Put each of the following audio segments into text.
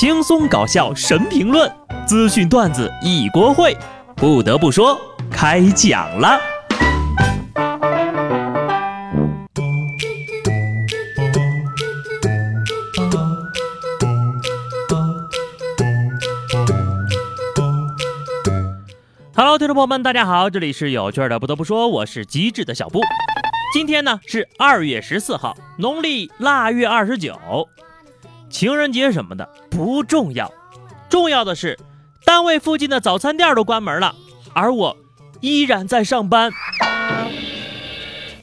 轻松搞笑神评论，资讯段子一锅烩。不得不说，开讲了。Hello，听众朋友们，大家好，这里是有趣的。不得不说，我是机智的小布。今天呢是二月十四号，农历腊月二十九。情人节什么的不重要，重要的是单位附近的早餐店都关门了，而我依然在上班。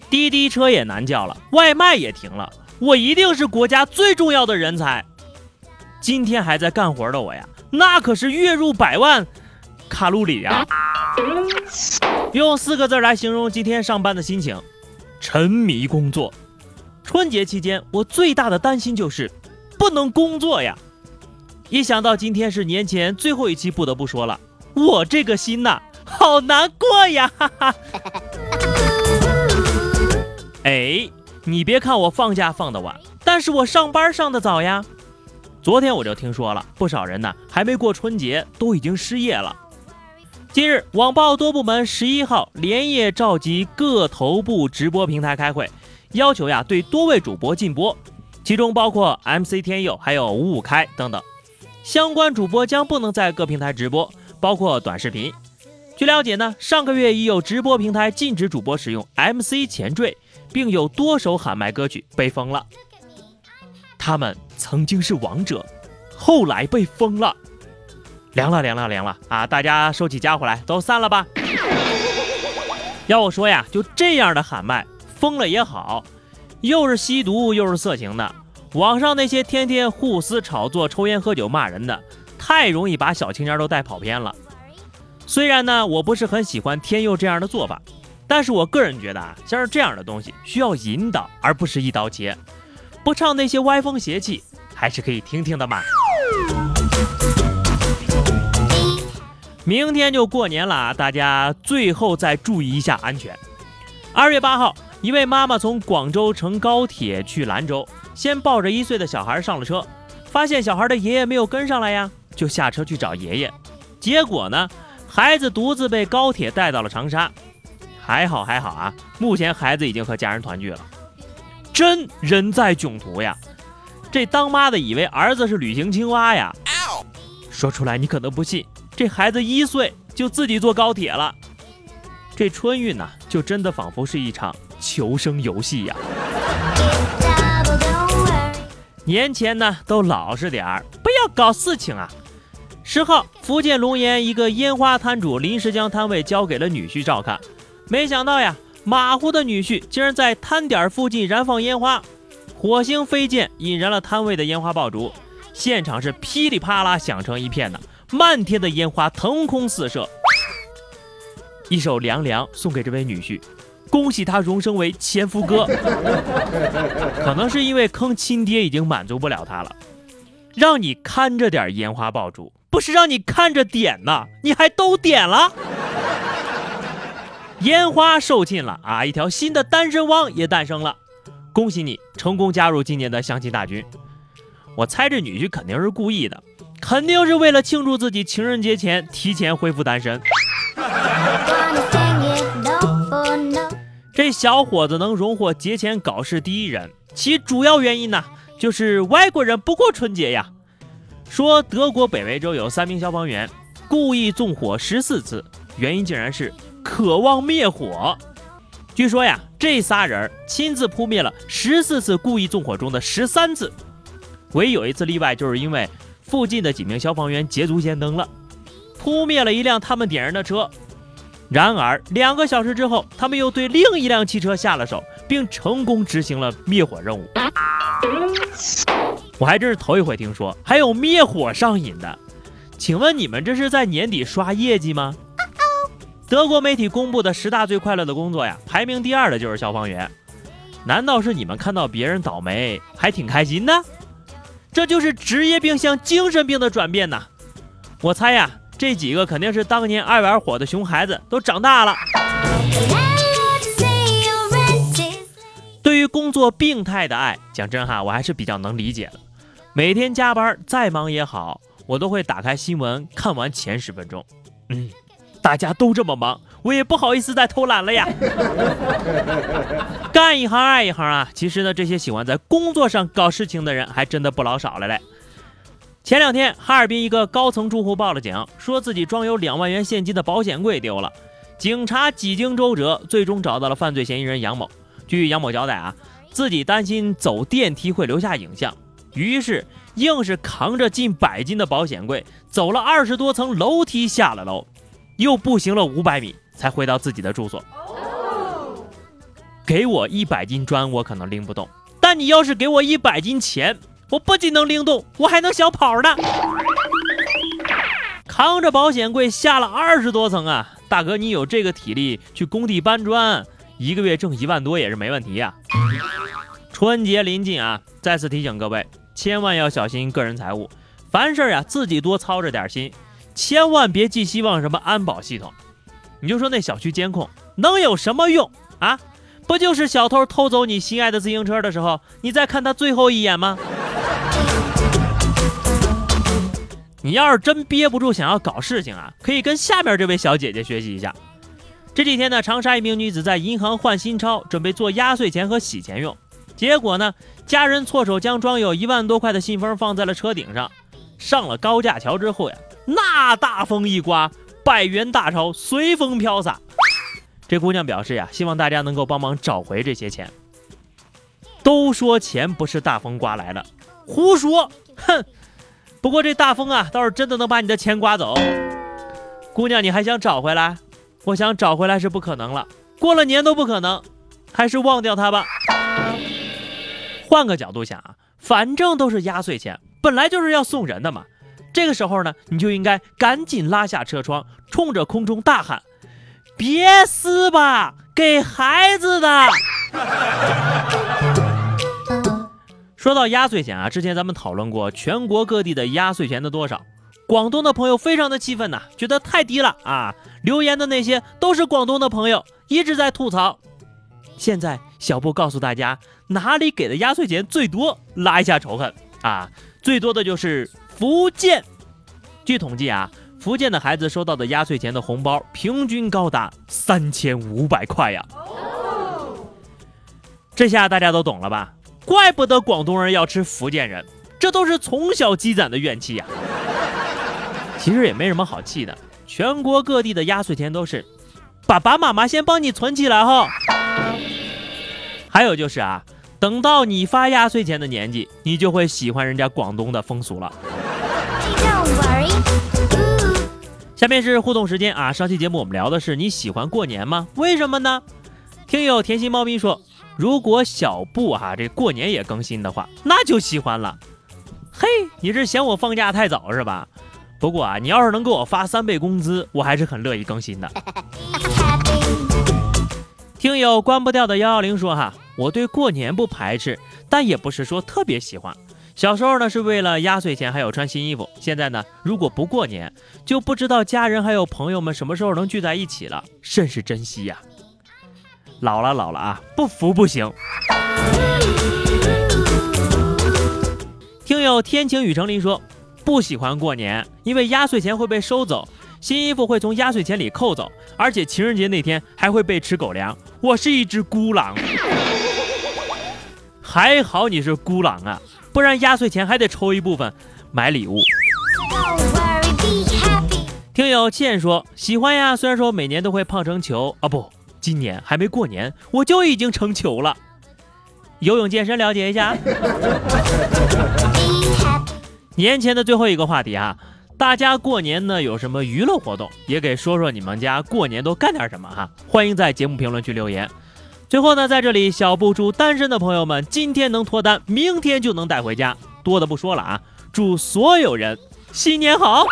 滴滴车也难叫了，外卖也停了，我一定是国家最重要的人才。今天还在干活的我呀，那可是月入百万卡路里呀！用四个字来形容今天上班的心情：沉迷工作。春节期间，我最大的担心就是。不能工作呀！一想到今天是年前最后一期，不得不说了，我这个心呐，好难过呀！哈哈。哎，你别看我放假放的晚，但是我上班上的早呀。昨天我就听说了，不少人呢还没过春节，都已经失业了。近日，网曝多部门十一号连夜召集各头部直播平台开会，要求呀对多位主播禁播。其中包括 MC 天佑，还有五五开等等，相关主播将不能在各平台直播，包括短视频。据了解呢，上个月已有直播平台禁止主播使用 MC 前缀，并有多首喊麦歌曲被封了。他们曾经是王者，后来被封了，凉了凉了凉了啊！大家收起家伙来，都散了吧。要我说呀，就这样的喊麦，封了也好。又是吸毒又是色情的，网上那些天天互撕、炒作、抽烟喝酒骂人的，太容易把小青年都带跑偏了。虽然呢，我不是很喜欢天佑这样的做法，但是我个人觉得啊，像是这样的东西需要引导，而不是一刀切。不唱那些歪风邪气，还是可以听听的嘛。明天就过年了，大家最后再注意一下安全。二月八号。一位妈妈从广州乘高铁去兰州，先抱着一岁的小孩上了车，发现小孩的爷爷没有跟上来呀，就下车去找爷爷。结果呢，孩子独自被高铁带到了长沙。还好还好啊，目前孩子已经和家人团聚了。真人在囧途呀！这当妈的以为儿子是旅行青蛙呀。说出来你可能不信，这孩子一岁就自己坐高铁了。这春运呢，就真的仿佛是一场。求生游戏呀！年前呢都老实点儿，不要搞事情啊！十号，福建龙岩一个烟花摊主临时将摊位交给了女婿照看，没想到呀，马虎的女婿竟然在摊点附近燃放烟花，火星飞溅引燃了摊位的烟花爆竹，现场是噼里啪啦响成一片的，漫天的烟花腾空四射。一首凉凉送给这位女婿。恭喜他荣升为前夫哥，可能是因为坑亲爹已经满足不了他了，让你看着点烟花爆竹，不是让你看着点呐，你还都点了，烟花售罄了啊，一条新的单身汪也诞生了，恭喜你成功加入今年的相亲大军。我猜这女婿肯定是故意的，肯定是为了庆祝自己情人节前提前恢复单身。这小伙子能荣获节前搞事第一人，其主要原因呢，就是外国人不过春节呀。说德国北威州有三名消防员故意纵火十四次，原因竟然是渴望灭火。据说呀，这仨人亲自扑灭了十四次故意纵火中的十三次，唯有一次例外，就是因为附近的几名消防员捷足先登了，扑灭了一辆他们点燃的车。然而，两个小时之后，他们又对另一辆汽车下了手，并成功执行了灭火任务。我还真是头一回听说还有灭火上瘾的，请问你们这是在年底刷业绩吗？德国媒体公布的十大最快乐的工作呀，排名第二的就是消防员。难道是你们看到别人倒霉还挺开心的？这就是职业病向精神病的转变呐！我猜呀。这几个肯定是当年爱玩火的熊孩子，都长大了。对于工作病态的爱，讲真哈，我还是比较能理解的。每天加班再忙也好，我都会打开新闻看完前十分钟。嗯，大家都这么忙，我也不好意思再偷懒了呀。干一行爱一行啊，其实呢，这些喜欢在工作上搞事情的人还真的不老少了嘞。前两天，哈尔滨一个高层住户报了警，说自己装有两万元现金的保险柜丢了。警察几经周折，最终找到了犯罪嫌疑人杨某。据杨某交代啊，自己担心走电梯会留下影像，于是硬是扛着近百斤的保险柜，走了二十多层楼梯下了楼，又步行了五百米才回到自己的住所。给我一百斤砖，我可能拎不动，但你要是给我一百斤钱。我不仅能拎动，我还能小跑呢。扛着保险柜下了二十多层啊，大哥，你有这个体力去工地搬砖，一个月挣一万多也是没问题呀。春节临近啊，再次提醒各位，千万要小心个人财物，凡事呀自己多操着点心，千万别寄希望什么安保系统。你就说那小区监控能有什么用啊？不就是小偷偷走你心爱的自行车的时候，你再看他最后一眼吗？你要是真憋不住想要搞事情啊，可以跟下面这位小姐姐学习一下。这几天呢，长沙一名女子在银行换新钞，准备做压岁钱和洗钱用。结果呢，家人错手将装有一万多块的信封放在了车顶上。上了高架桥之后呀，那大风一刮，百元大钞随风飘洒。这姑娘表示呀，希望大家能够帮忙找回这些钱。都说钱不是大风刮来的，胡说，哼。不过这大风啊，倒是真的能把你的钱刮走。姑娘，你还想找回来？我想找回来是不可能了，过了年都不可能，还是忘掉它吧。换个角度想啊，反正都是压岁钱，本来就是要送人的嘛。这个时候呢，你就应该赶紧拉下车窗，冲着空中大喊：“别撕吧，给孩子的。”说到压岁钱啊，之前咱们讨论过全国各地的压岁钱的多少。广东的朋友非常的气愤呐，觉得太低了啊！留言的那些都是广东的朋友，一直在吐槽。现在小布告诉大家，哪里给的压岁钱最多，拉一下仇恨啊！最多的就是福建。据统计啊，福建的孩子收到的压岁钱的红包平均高达三千五百块呀。这下大家都懂了吧？怪不得广东人要吃福建人，这都是从小积攒的怨气呀。其实也没什么好气的，全国各地的压岁钱都是爸爸妈妈先帮你存起来哈。还有就是啊，等到你发压岁钱的年纪，你就会喜欢人家广东的风俗了。下面是互动时间啊，上期节目我们聊的是你喜欢过年吗？为什么呢？听友甜心猫咪说。如果小布哈这过年也更新的话，那就喜欢了。嘿，你是嫌我放假太早是吧？不过啊，你要是能给我发三倍工资，我还是很乐意更新的。听友关不掉的幺幺零说哈，我对过年不排斥，但也不是说特别喜欢。小时候呢是为了压岁钱还有穿新衣服，现在呢如果不过年，就不知道家人还有朋友们什么时候能聚在一起了，甚是珍惜呀。老了老了啊，不服不行。听友天晴雨成林说，不喜欢过年，因为压岁钱会被收走，新衣服会从压岁钱里扣走，而且情人节那天还会被吃狗粮。我是一只孤狼，还好你是孤狼啊，不然压岁钱还得抽一部分买礼物。听友倩说，喜欢呀，虽然说每年都会胖成球啊，不。今年还没过年，我就已经成球了。游泳健身了解一下。年前的最后一个话题哈，大家过年呢有什么娱乐活动？也给说说你们家过年都干点什么哈？欢迎在节目评论区留言。最后呢，在这里小布祝单身的朋友们今天能脱单，明天就能带回家。多的不说了啊，祝所有人新年好。